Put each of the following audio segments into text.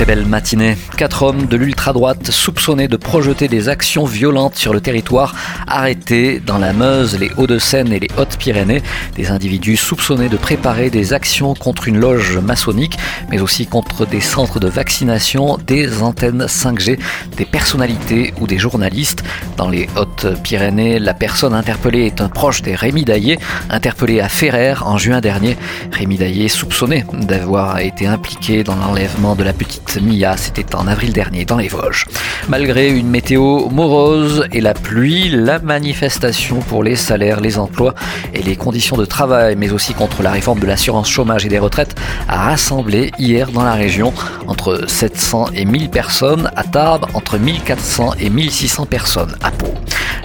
Très belle matinée. Quatre hommes de l'ultra-droite soupçonnés de projeter des actions violentes sur le territoire arrêtés dans la Meuse, les Hauts-de-Seine et les Hautes-Pyrénées. Des individus soupçonnés de préparer des actions contre une loge maçonnique, mais aussi contre des centres de vaccination, des antennes 5G, des personnalités ou des journalistes. Dans les Hautes-Pyrénées, la personne interpellée est un proche des Rémi Daillé, interpellé à Ferrer en juin dernier. Rémi Daillé soupçonné d'avoir été impliqué dans l'enlèvement de la petite Mia, c'était en avril dernier dans les Vosges. Malgré une météo morose et la pluie, la manifestation pour les salaires, les emplois et les conditions de travail, mais aussi contre la réforme de l'assurance chômage et des retraites, a rassemblé hier dans la région entre 700 et 1000 personnes à Tarbes, entre 1400 et 1600 personnes à Pau.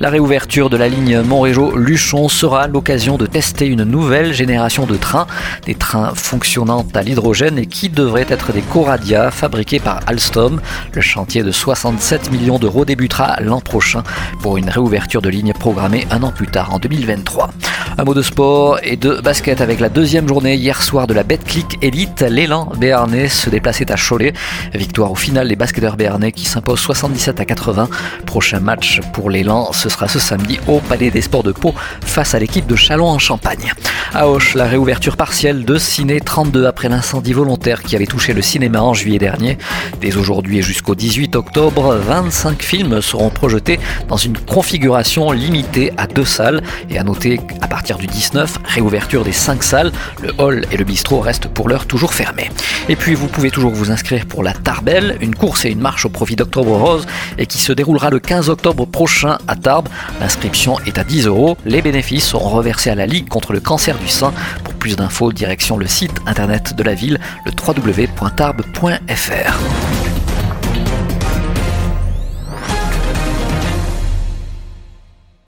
La réouverture de la ligne Montrégeau-Luchon sera l'occasion de tester une nouvelle génération de trains, des trains fonctionnant à l'hydrogène et qui devraient être des Coradia fabriqués par Alstom. Le chantier de 67 millions d'euros débutera l'an prochain pour une réouverture de ligne programmée un an plus tard en 2023. Un mot de sport et de basket avec la deuxième journée hier soir de la Betclic Elite. L'élan béarnais se déplaçait à Cholet. Victoire au final des basketteurs béarnais qui s'imposent 77 à 80. Prochain match pour l'élan, ce sera ce samedi au Palais des Sports de Pau face à l'équipe de Chalon en Champagne. À Auch, la réouverture partielle de Ciné 32 après l'incendie volontaire qui avait touché le cinéma en juillet dernier. Dès aujourd'hui et jusqu'au 18 octobre, 25 films seront projetés dans une configuration limitée à deux salles. Et à noter à partir du 19, réouverture des 5 salles. Le hall et le bistrot restent pour l'heure toujours fermés. Et puis vous pouvez toujours vous inscrire pour la Tarbelle, une course et une marche au profit d'Octobre Rose et qui se déroulera le 15 octobre prochain à Tarbes. L'inscription est à 10 euros. Les bénéfices seront reversés à la Ligue contre le cancer du sein. Pour plus d'infos, direction le site internet de la ville, le www.tarbes.fr.